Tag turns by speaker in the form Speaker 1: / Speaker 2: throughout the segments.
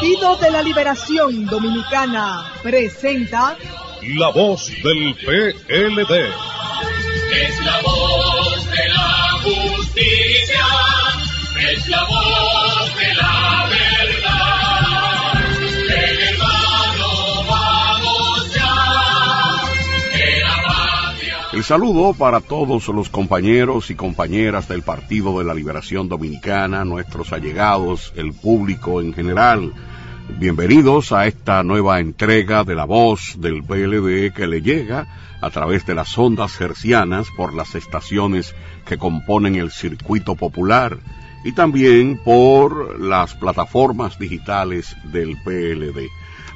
Speaker 1: Partido de la Liberación Dominicana presenta
Speaker 2: La voz del PLD.
Speaker 3: Es la voz de la justicia, es la voz de la verdad. El hermano vamos ya, de la patria.
Speaker 4: El saludo para todos los compañeros y compañeras del Partido de la Liberación Dominicana, nuestros allegados, el público en general. Bienvenidos a esta nueva entrega de la voz del PLD que le llega a través de las ondas hercianas por las estaciones que componen el circuito popular y también por las plataformas digitales del PLD.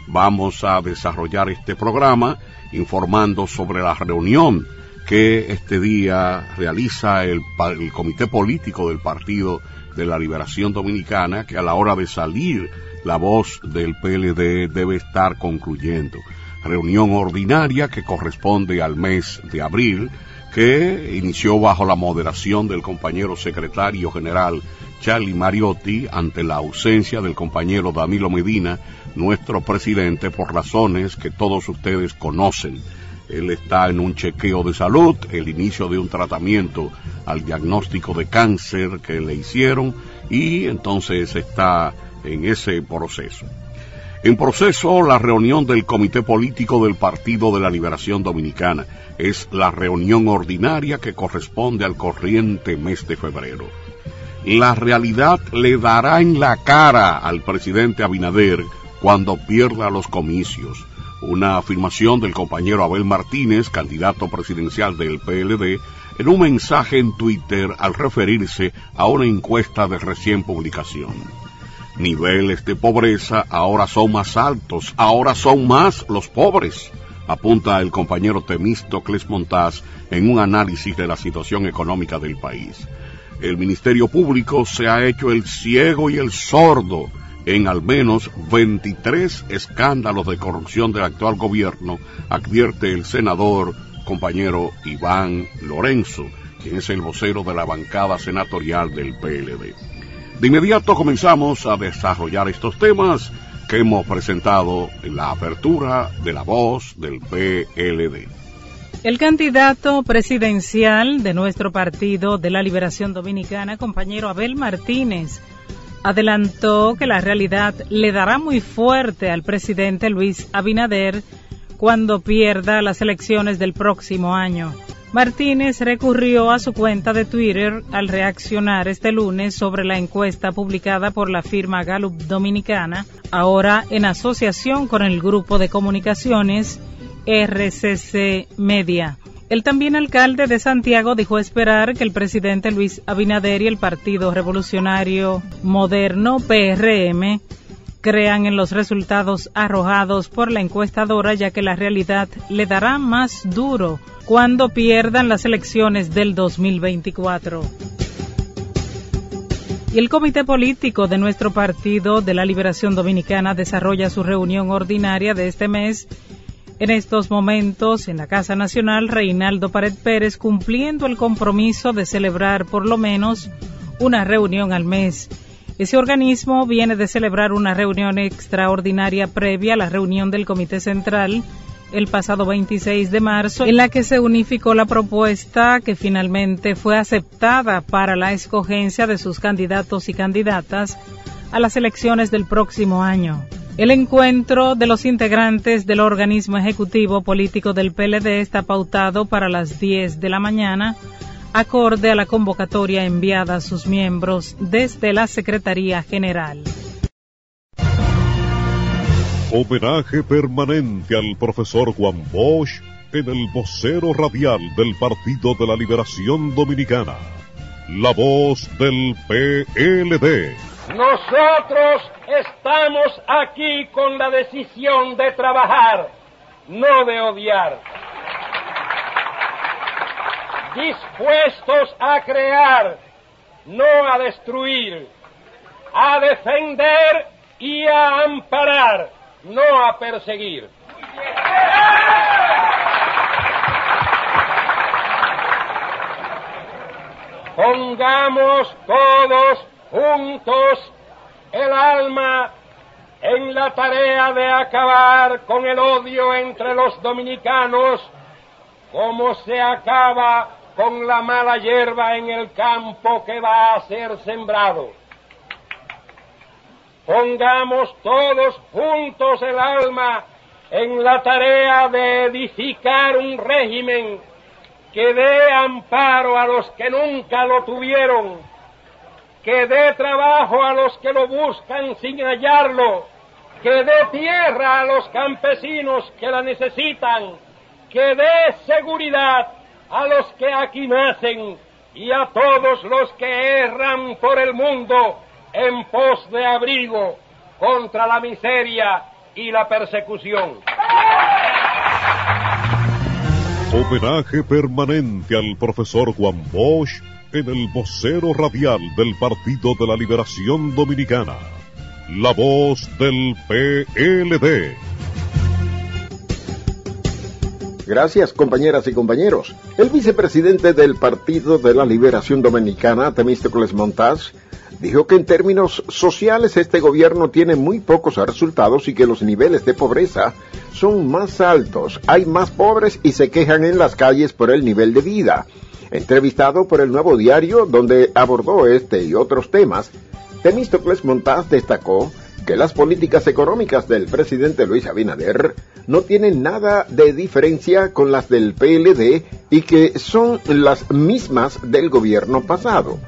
Speaker 4: Vamos a desarrollar este programa informando sobre la reunión que este día realiza el, el, Comité Político del Partido de la Liberación Dominicana, que a la hora de salir la voz del PLD debe estar concluyendo. Reunión ordinaria que corresponde al mes de abril, que inició bajo la moderación del compañero secretario general Charlie Mariotti ante la ausencia del compañero Danilo Medina, nuestro presidente, por razones que todos ustedes conocen. Él está en un chequeo de salud, el inicio de un tratamiento al diagnóstico de cáncer que le hicieron y entonces está en ese proceso. En proceso, la reunión del Comité Político del Partido de la Liberación Dominicana es la reunión ordinaria que corresponde al corriente mes de febrero. La realidad le dará en la cara al presidente Abinader cuando pierda los comicios una afirmación del compañero Abel Martínez, candidato presidencial del PLD, en un mensaje en Twitter al referirse a una encuesta de recién publicación. Niveles de pobreza ahora son más altos, ahora son más los pobres, apunta el compañero Temístocles Montaz en un análisis de la situación económica del país. El Ministerio Público se ha hecho el ciego y el sordo en al menos 23 escándalos de corrupción del actual gobierno, advierte el senador compañero Iván Lorenzo, quien es el vocero de la bancada senatorial del PLD. De inmediato comenzamos a desarrollar estos temas que hemos presentado en la apertura de la voz del PLD.
Speaker 5: El candidato presidencial de nuestro partido de la Liberación Dominicana, compañero Abel Martínez, adelantó que la realidad le dará muy fuerte al presidente Luis Abinader cuando pierda las elecciones del próximo año. Martínez recurrió a su cuenta de Twitter al reaccionar este lunes sobre la encuesta publicada por la firma Gallup Dominicana, ahora en asociación con el grupo de comunicaciones RCC Media. El también alcalde de Santiago dijo esperar que el presidente Luis Abinader y el Partido Revolucionario Moderno PRM crean en los resultados arrojados por la encuestadora ya que la realidad le dará más duro cuando pierdan las elecciones del 2024. Y el Comité Político de nuestro Partido de la Liberación Dominicana desarrolla su reunión ordinaria de este mes en estos momentos, en la Casa Nacional, Reinaldo Pared Pérez cumpliendo el compromiso de celebrar por lo menos una reunión al mes. Ese organismo viene de celebrar una reunión extraordinaria previa a la reunión del Comité Central el pasado 26 de marzo, en la que se unificó la propuesta que finalmente fue aceptada para la escogencia de sus candidatos y candidatas a las elecciones del próximo año. El encuentro de los integrantes del organismo ejecutivo político del PLD está pautado para las 10 de la mañana, acorde a la convocatoria enviada a sus miembros desde la Secretaría General.
Speaker 2: Homenaje permanente al profesor Juan Bosch en el vocero radial del Partido de la Liberación Dominicana. La voz del PLD.
Speaker 6: Nosotros estamos aquí con la decisión de trabajar, no de odiar. Dispuestos a crear, no a destruir, a defender y a amparar, no a perseguir. Pongamos todos juntos el alma, en la tarea de acabar con el odio entre los dominicanos, como se acaba con la mala hierba en el campo que va a ser sembrado. Pongamos todos juntos el alma en la tarea de edificar un régimen que dé amparo a los que nunca lo tuvieron, que dé trabajo a los que lo buscan sin hallarlo, que dé tierra a los campesinos que la necesitan, que dé seguridad a los que aquí nacen y a todos los que erran por el mundo en pos de abrigo contra la miseria y la persecución.
Speaker 2: Homenaje permanente al profesor Juan Bosch en el vocero radial del Partido de la Liberación Dominicana. La voz del PLD.
Speaker 7: Gracias, compañeras y compañeros. El vicepresidente del Partido de la Liberación Dominicana, Temístocles Montaz, dijo que en términos sociales este gobierno tiene muy pocos resultados y que los niveles de pobreza son más altos, hay más pobres y se quejan en las calles por el nivel de vida. Entrevistado por el Nuevo Diario, donde abordó este y otros temas, Temístocles Montaz destacó que las políticas económicas del presidente Luis Abinader no tienen nada de diferencia con las del PLD y que son las mismas del gobierno pasado.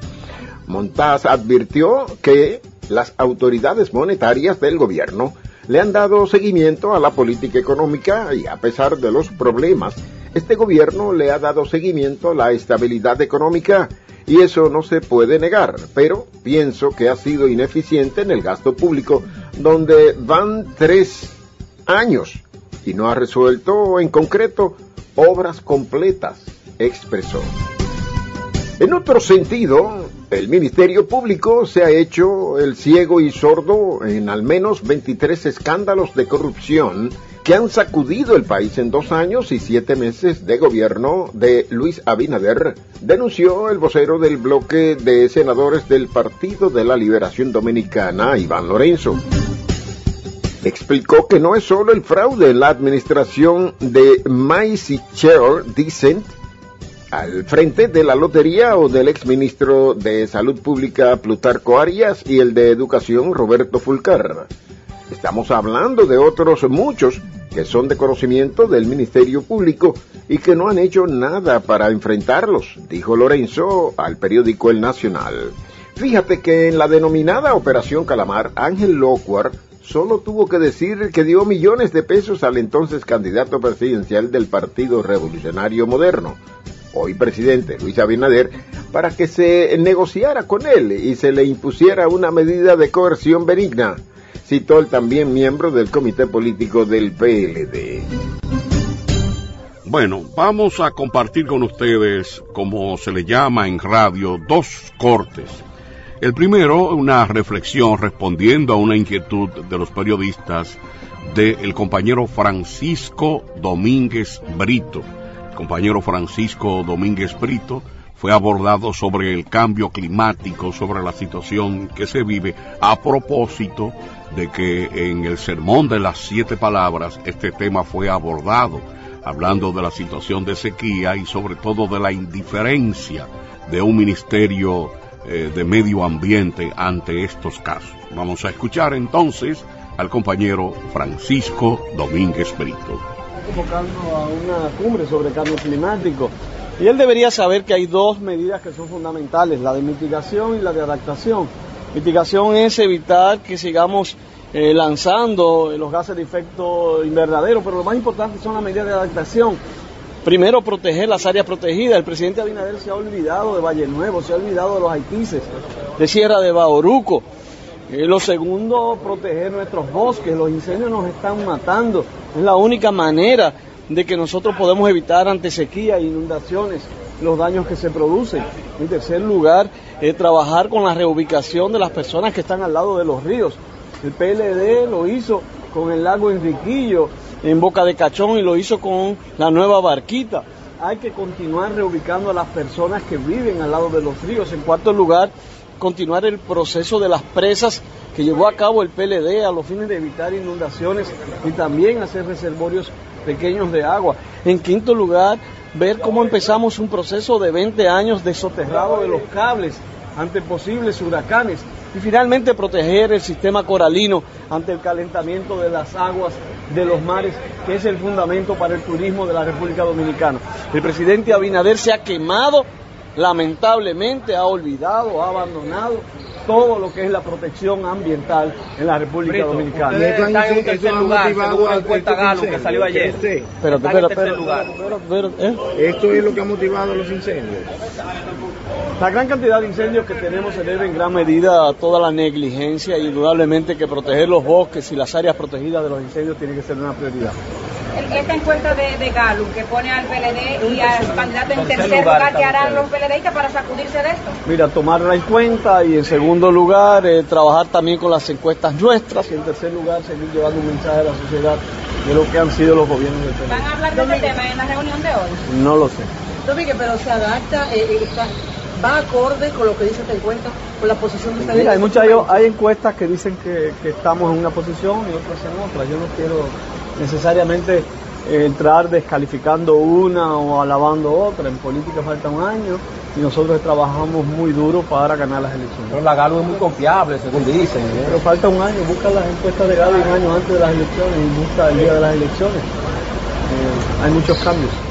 Speaker 7: Montaz advirtió que las autoridades monetarias del gobierno le han dado seguimiento a la política económica y a pesar de los problemas, este gobierno le ha dado seguimiento a la estabilidad económica y eso no se puede negar, pero pienso que ha sido ineficiente en el gasto público, donde van tres años y no ha resuelto en concreto obras completas, expresó. En otro sentido, el Ministerio Público se ha hecho el ciego y sordo en al menos 23 escándalos de corrupción que han sacudido el país en dos años y siete meses de gobierno de Luis Abinader, denunció el vocero del bloque de senadores del Partido de la Liberación Dominicana, Iván Lorenzo. Explicó que no es solo el fraude en la administración de Macy Cheryl Decent, al frente de la lotería o del exministro de Salud Pública Plutarco Arias y el de Educación Roberto Fulcar. Estamos hablando de otros muchos que son de conocimiento del Ministerio Público y que no han hecho nada para enfrentarlos, dijo Lorenzo al periódico El Nacional. Fíjate que en la denominada Operación Calamar, Ángel Locuar solo tuvo que decir que dio millones de pesos al entonces candidato presidencial del Partido Revolucionario Moderno, hoy presidente Luis Abinader, para que se negociara con él y se le impusiera una medida de coerción benigna, citó el también miembro del comité político del PLD.
Speaker 4: Bueno, vamos a compartir con ustedes, como se le llama en radio, dos cortes. El primero, una reflexión respondiendo a una inquietud de los periodistas del compañero Francisco Domínguez Brito compañero Francisco Domínguez Brito, fue abordado sobre el cambio climático, sobre la situación que se vive, a propósito de que en el sermón de las siete palabras este tema fue abordado, hablando de la situación de sequía y sobre todo de la indiferencia de un ministerio eh, de medio ambiente ante estos casos. Vamos a escuchar entonces al compañero Francisco Domínguez Brito
Speaker 8: convocando a una cumbre sobre cambio climático. Y él debería saber que hay dos medidas que son fundamentales, la de mitigación y la de adaptación. Mitigación es evitar que sigamos eh, lanzando los gases de efecto invernadero, pero lo más importante son las medidas de adaptación. Primero, proteger las áreas protegidas. El presidente Abinader se ha olvidado de Valle Nuevo, se ha olvidado de los haitises, de Sierra de Bauruco. Eh, lo segundo, proteger nuestros bosques. Los incendios nos están matando. Es la única manera de que nosotros podemos evitar ante sequía e inundaciones los daños que se producen. En tercer lugar, eh, trabajar con la reubicación de las personas que están al lado de los ríos. El PLD lo hizo con el lago Enriquillo en Boca de Cachón y lo hizo con la nueva barquita. Hay que continuar reubicando a las personas que viven al lado de los ríos. En cuarto lugar, continuar el proceso de las presas que llevó a cabo el PLD a los fines de evitar inundaciones y también hacer reservorios pequeños de agua. En quinto lugar, ver cómo empezamos un proceso de 20 años de soterrado de los cables ante posibles huracanes y finalmente proteger el sistema coralino ante el calentamiento de las aguas de los mares, que es el fundamento para el turismo de la República Dominicana. El presidente Abinader se ha quemado, lamentablemente ha olvidado, ha abandonado todo lo que es la protección ambiental en la República Dominicana.
Speaker 9: Está en un tercer lugar, según la encuesta Galo que salió ayer.
Speaker 8: ¿eh?
Speaker 10: Esto es lo que ha motivado los incendios.
Speaker 8: La gran cantidad de incendios que tenemos se debe en gran medida a toda la negligencia y indudablemente que proteger los bosques y las áreas protegidas de los incendios tiene que ser una prioridad.
Speaker 11: Esta encuesta de, de Galo que pone al PLD y al candidato en
Speaker 9: Tercer lugar
Speaker 11: lugar, ¿qué
Speaker 9: estamos
Speaker 11: harán los PLDistas para sacudirse de esto?
Speaker 8: Mira, tomarla en cuenta y en segundo lugar eh, trabajar también con las encuestas nuestras y en tercer lugar seguir llevando un mensaje a la sociedad de lo que han sido los gobiernos del PLD.
Speaker 11: ¿Van a hablar de este tema en la reunión de hoy?
Speaker 8: No lo sé.
Speaker 12: Domínguez, pero se adapta, eh, eh, está- va acorde con lo que dice esta encuesta, con la posición de ustedes.
Speaker 8: Mira, hay muchas hay encuestas que dicen que, que estamos en una posición y otras en otra. Yo no quiero necesariamente eh, entrar descalificando una o alabando otra. En política falta un año y nosotros trabajamos muy duro para ganar las elecciones.
Speaker 9: Pero la Galo es muy confiable, según dicen. ¿eh?
Speaker 8: Pero falta un año, busca las encuestas de Galo un año antes de las elecciones y busca el día de las elecciones. Eh, hay muchos cambios.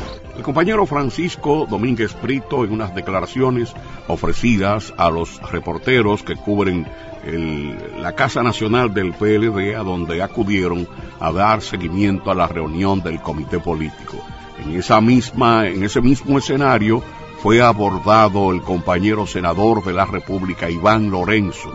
Speaker 4: Compañero Francisco Domínguez Brito en unas declaraciones ofrecidas a los reporteros que cubren el- la Casa Nacional del PLD a donde acudieron a dar seguimiento a la reunión del comité político. En esa misma, en ese mismo escenario fue abordado el compañero senador de la República Iván Lorenzo.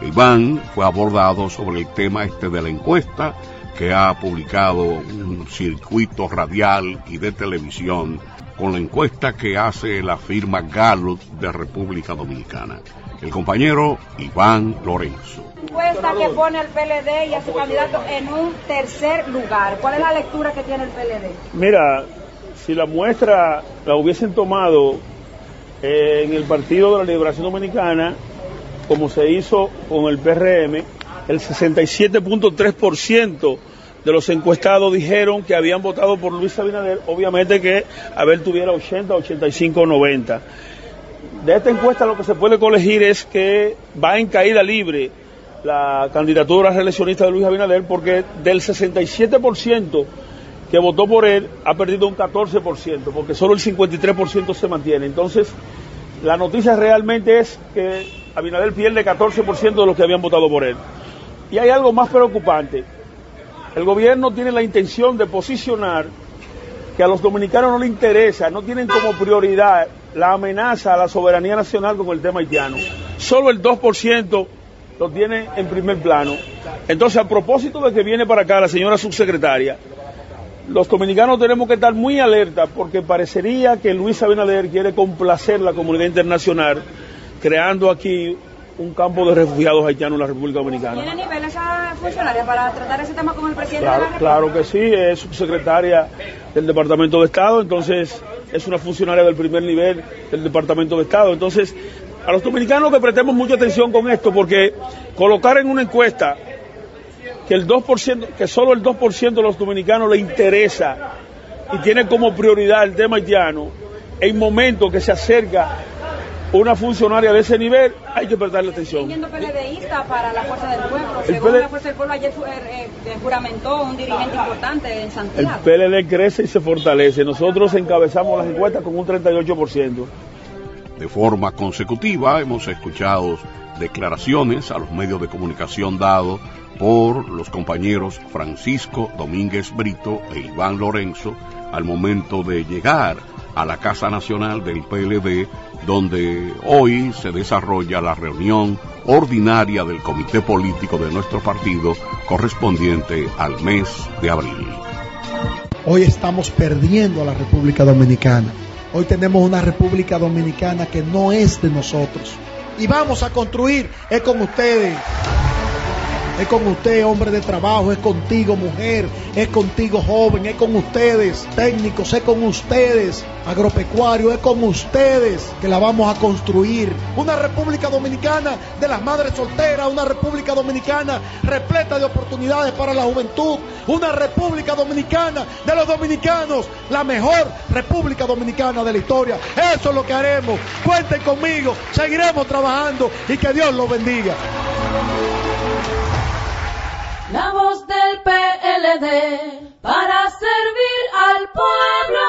Speaker 4: Iván fue abordado sobre el tema este de la encuesta que ha publicado un circuito radial y de televisión con la encuesta que hace la firma Gallup de República Dominicana. El compañero Iván Lorenzo.
Speaker 11: Encuesta que pone al PLD y a su candidato en un tercer lugar. ¿Cuál es la lectura que tiene el PLD?
Speaker 8: Mira, si la muestra la hubiesen tomado eh, en el Partido de la Liberación Dominicana, como se hizo con el PRM, el 67.3% de los encuestados dijeron que habían votado por Luis Abinader, obviamente que Abel tuviera 80, 85, 90. De esta encuesta lo que se puede colegir es que va en caída libre la candidatura reeleccionista de Luis Abinader porque del 67% que votó por él ha perdido un 14%, porque solo el 53% se mantiene. Entonces, la noticia realmente es que Abinader pierde 14% de los que habían votado por él. Y hay algo más preocupante. El gobierno tiene la intención de posicionar que a los dominicanos no les interesa, no tienen como prioridad la amenaza a la soberanía nacional con el tema haitiano. Solo el 2% lo tiene en primer plano. Entonces, a propósito de que viene para acá la señora subsecretaria, los dominicanos tenemos que estar muy alerta porque parecería que Luis Abinader quiere complacer la comunidad internacional creando aquí un campo de refugiados haitianos en la República Dominicana.
Speaker 11: ¿Tiene nivel esa funcionaria para tratar ese tema con el presidente
Speaker 8: Claro,
Speaker 11: de la República?
Speaker 8: claro que sí, es subsecretaria del Departamento de Estado, entonces es una funcionaria del primer nivel del Departamento de Estado. Entonces, a los dominicanos que prestemos mucha atención con esto, porque colocar en una encuesta que el 2%, que solo el 2% de los dominicanos le interesa y tiene como prioridad el tema haitiano, en momentos que se acerca una funcionaria de ese nivel, hay que prestarle atención.
Speaker 11: Siendo PLDista para la Fuerza del Pueblo.
Speaker 8: El
Speaker 11: Según la Fuerza del Pueblo, ayer fue, eh, eh, juramentó un dirigente importante en
Speaker 8: El
Speaker 11: Santiago.
Speaker 8: PLD crece y se fortalece. Nosotros encabezamos las encuestas con un 38%.
Speaker 4: De forma consecutiva hemos escuchado declaraciones a los medios de comunicación dados por los compañeros Francisco Domínguez Brito e Iván Lorenzo al momento de llegar a la Casa Nacional del PLD, donde hoy se desarrolla la reunión ordinaria del Comité Político de nuestro partido correspondiente al mes de abril.
Speaker 13: Hoy estamos perdiendo a la República Dominicana. Hoy tenemos una República Dominicana que no es de nosotros. Y vamos a construir, es con ustedes. Es con usted, hombre de trabajo, es contigo, mujer, es contigo, joven, es con ustedes, técnicos, es con ustedes, agropecuario, es con ustedes que la vamos a construir. Una República Dominicana de las madres solteras, una República Dominicana repleta de oportunidades para la juventud, una República Dominicana de los dominicanos, la mejor República Dominicana de la historia. Eso es lo que haremos. Cuenten conmigo, seguiremos trabajando y que Dios los bendiga.
Speaker 14: La voz del PLD para servir al pueblo.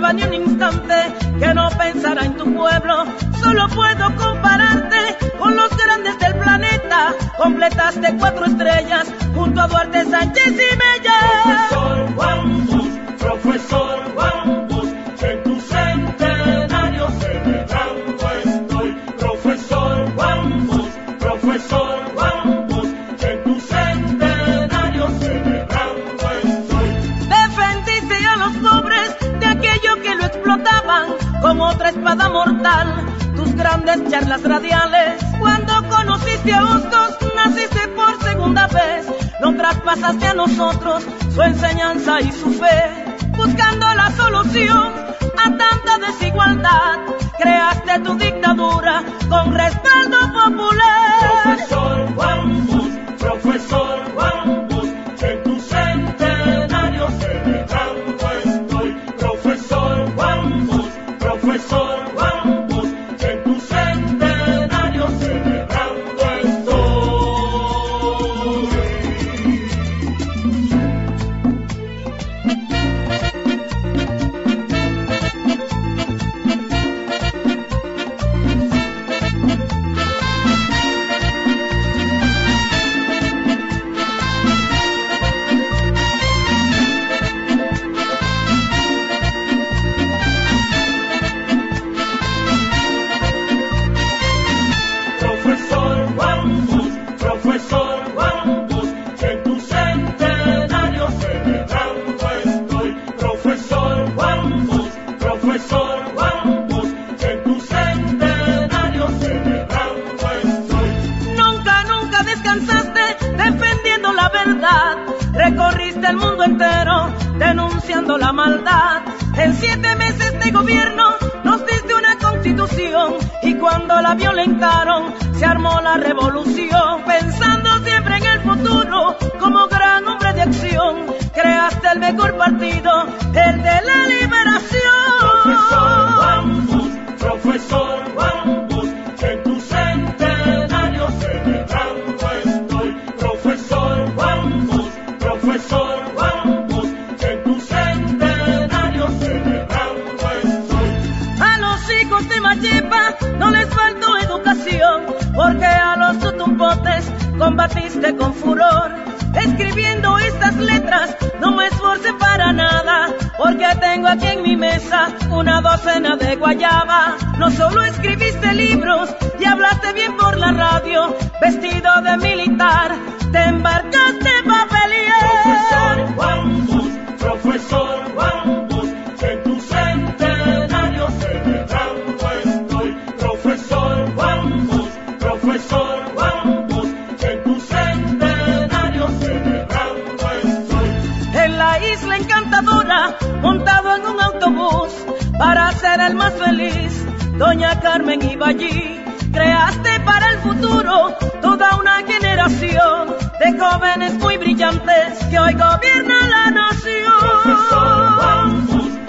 Speaker 15: Ni un instante que no pensara en tu pueblo. Solo puedo compararte con los grandes del planeta. Completaste cuatro estrellas junto a Duarte Sánchez y Mella.
Speaker 3: Profesor Juan Bosch, profesor
Speaker 15: espada mortal. Tus grandes charlas radiales, cuando conociste a Hostos, naciste por segunda vez. No traspasaste a nosotros su enseñanza y su fe, buscando la solución a tanta desigualdad. Creaste tu dictadura con respaldo popular.
Speaker 3: Profesor Juan Bosch, profesor Juan
Speaker 15: no les faltó educación, porque a los tutumpotes combatiste con furor. Escribiendo estas letras no me esforcé para nada, porque tengo aquí en mi mesa una docena de guayaba. No solo escribiste libros y hablaste bien por la radio, vestido de militar, te embarcaste pa' ser más feliz. Doña Carmen iba allí, creaste para el futuro toda una generación de jóvenes muy brillantes que hoy gobiernan la nación.
Speaker 3: Profesor Juan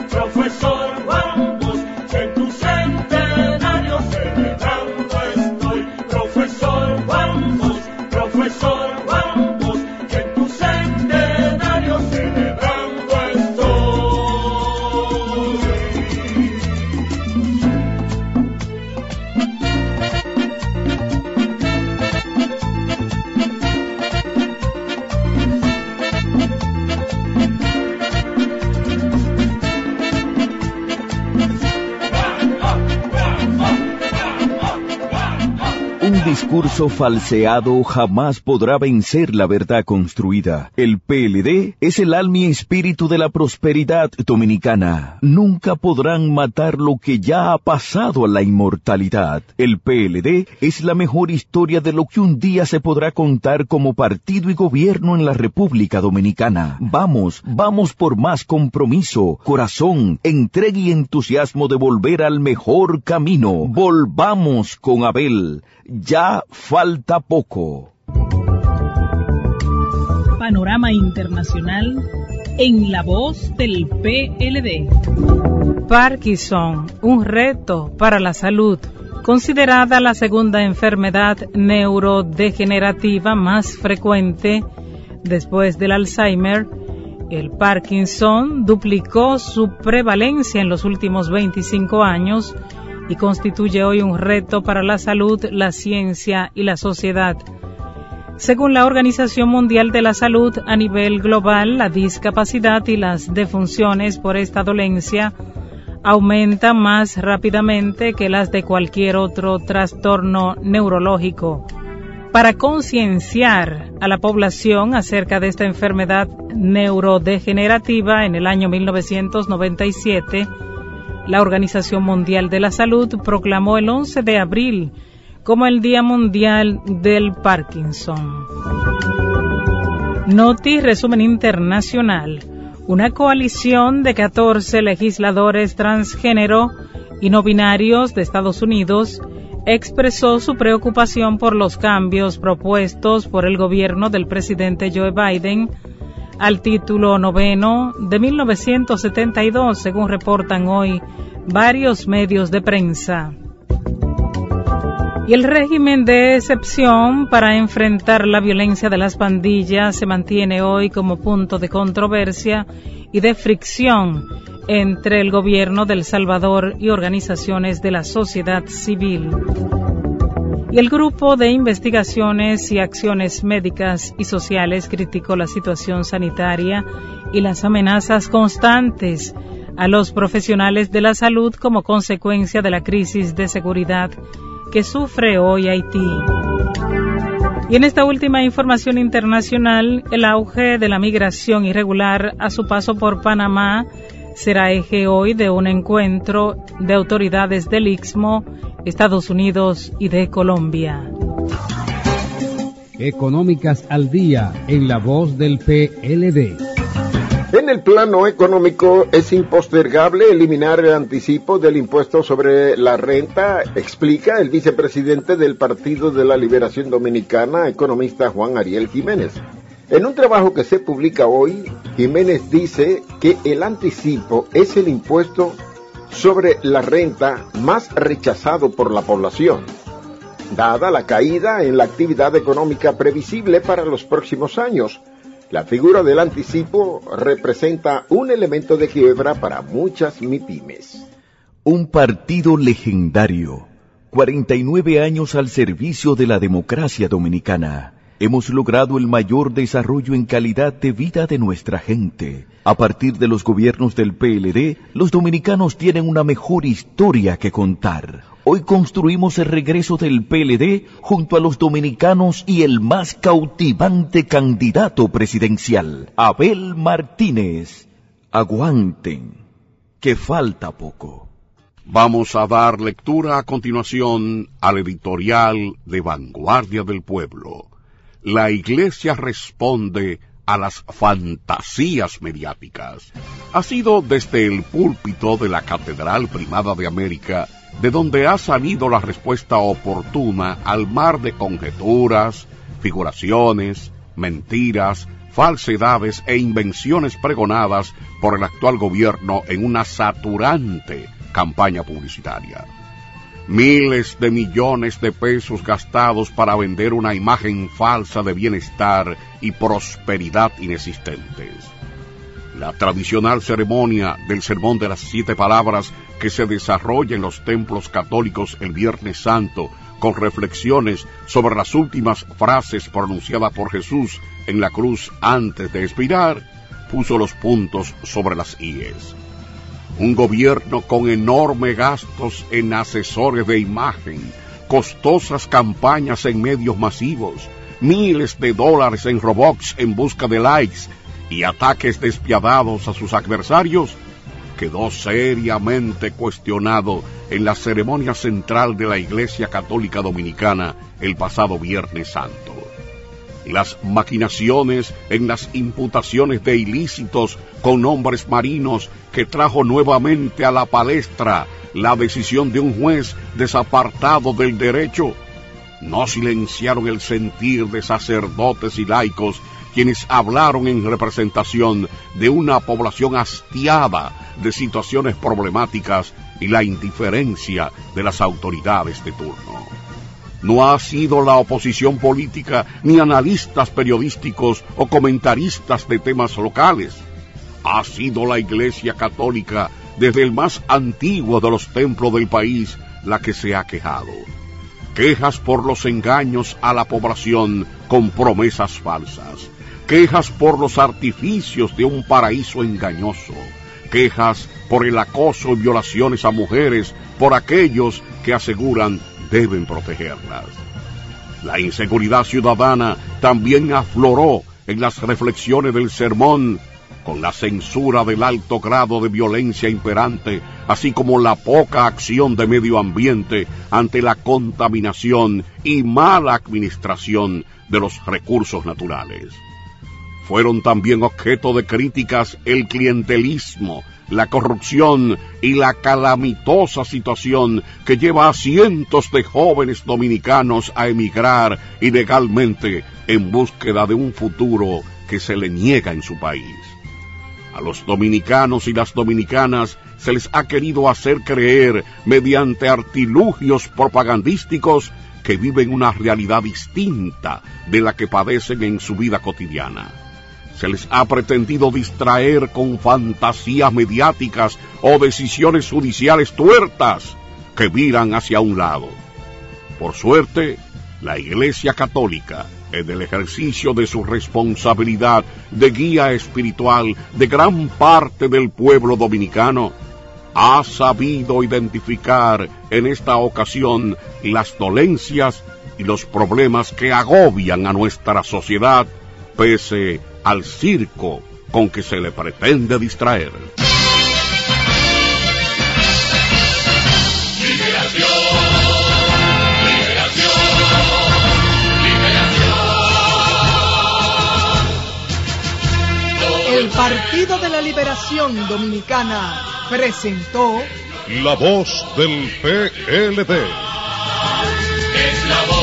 Speaker 3: profesor Juan
Speaker 16: discurso falseado jamás podrá vencer la verdad construida. El PLD es el alma y espíritu de la prosperidad dominicana. Nunca podrán matar lo que ya ha pasado a la inmortalidad. El PLD es la mejor historia de lo que un día se podrá contar como partido y gobierno en la República Dominicana. Vamos, vamos por más compromiso, corazón, entrega y entusiasmo de volver al mejor camino. Volvamos con Abel ya falta poco.
Speaker 5: Panorama Internacional en la voz del PLD. Parkinson, un reto para la salud. Considerada la segunda enfermedad neurodegenerativa más frecuente después del Alzheimer, el Parkinson duplicó su prevalencia en los últimos 25 años y constituye hoy un reto para la salud, la ciencia y la sociedad. Según la Organización Mundial de la Salud, a nivel global, la discapacidad y las defunciones por esta dolencia aumentan más rápidamente que las de cualquier otro trastorno neurológico. Para concienciar a la población acerca de esta enfermedad neurodegenerativa en el año 1997, la Organización Mundial de la Salud proclamó el 11 de abril como el Día Mundial del Parkinson. Noti Resumen Internacional. Una coalición de 14 legisladores transgénero y no binarios de Estados Unidos expresó su preocupación por los cambios propuestos por el gobierno del presidente Joe Biden al título noveno de 1972, según reportan hoy varios medios de prensa. Y el régimen de excepción para enfrentar la violencia de las pandillas se mantiene hoy como punto de controversia y de fricción entre el gobierno de El Salvador y organizaciones de la sociedad civil. Y el grupo de investigaciones y acciones médicas y sociales criticó la situación sanitaria y las amenazas constantes a los profesionales de la salud como consecuencia de la crisis de seguridad que sufre hoy Haití. Y en esta última información internacional, el auge de la migración irregular a su paso por Panamá será eje hoy de un encuentro de autoridades del Istmo, Estados Unidos y de Colombia.
Speaker 17: Económicas al día en la voz del PLD.
Speaker 7: En el plano económico es impostergable eliminar el anticipo del impuesto sobre la renta, explica el vicepresidente del Partido de la Liberación Dominicana, economista Juan Ariel Jiménez. En un trabajo que se publica hoy, Jiménez dice que el anticipo es el impuesto sobre la renta más rechazado por la población, dada la caída en la actividad económica previsible para los próximos años. La figura del anticipo representa un elemento de quiebra para muchas MIPIMES.
Speaker 16: Un partido legendario, 49 años al servicio de la democracia dominicana. Hemos logrado el mayor desarrollo en calidad de vida de nuestra gente. A partir de los gobiernos del PLD, los dominicanos tienen una mejor historia que contar. Hoy construimos el regreso del PLD junto a los dominicanos y el más cautivante candidato presidencial, Abel Martínez. Aguanten, que falta poco.
Speaker 4: Vamos a dar lectura a continuación al editorial de Vanguardia del Pueblo. La Iglesia responde a las fantasías mediáticas. Ha sido desde el púlpito de la Catedral Primada de América de donde ha salido la respuesta oportuna al mar de conjeturas, figuraciones, mentiras, falsedades e invenciones pregonadas por el actual gobierno en una saturante campaña publicitaria. Miles de millones de pesos gastados para vender una imagen falsa de bienestar y prosperidad inexistentes. La tradicional ceremonia del Sermón de las Siete Palabras que se desarrolla en los templos católicos el Viernes Santo con reflexiones sobre las últimas frases pronunciadas por Jesús en la cruz antes de expirar, puso los puntos sobre las IES. Un gobierno con enormes gastos en asesores de imagen, costosas campañas en medios masivos, miles de dólares en robots en busca de likes y ataques despiadados a sus adversarios, quedó seriamente cuestionado en la ceremonia central de la Iglesia Católica Dominicana el pasado Viernes Santo. Las maquinaciones en las imputaciones de ilícitos con nombres marinos que trajo nuevamente a la palestra la decisión de un juez desapartado del derecho, no silenciaron el sentir de sacerdotes y laicos quienes hablaron en representación de una población hastiada de situaciones problemáticas y la indiferencia de las autoridades de turno. No ha sido la oposición política ni analistas periodísticos o comentaristas de temas locales. Ha sido la Iglesia Católica desde el más antiguo de los templos del país la que se ha quejado. Quejas por los engaños a la población con promesas falsas quejas por los artificios de un paraíso engañoso, quejas por el acoso y violaciones a mujeres por aquellos que aseguran deben protegerlas. La inseguridad ciudadana también afloró en las reflexiones del sermón con la censura del alto grado de violencia imperante, así como la poca acción de medio ambiente ante la contaminación y mala administración de los recursos naturales. Fueron también objeto de críticas el clientelismo, la corrupción y la calamitosa situación que lleva a cientos de jóvenes dominicanos a emigrar ilegalmente en búsqueda de un futuro que se le niega en su país. A los dominicanos y las dominicanas se les ha querido hacer creer mediante artilugios propagandísticos que viven una realidad distinta de la que padecen en su vida cotidiana se les ha pretendido distraer con fantasías mediáticas o decisiones judiciales tuertas que miran hacia un lado. Por suerte, la Iglesia Católica, en el ejercicio de su responsabilidad de guía espiritual de gran parte del pueblo dominicano, ha sabido identificar en esta ocasión las dolencias y los problemas que agobian a nuestra sociedad pese al circo con que se le pretende distraer.
Speaker 1: El Partido de la Liberación Dominicana presentó
Speaker 2: La voz del PLD.
Speaker 3: Es la voz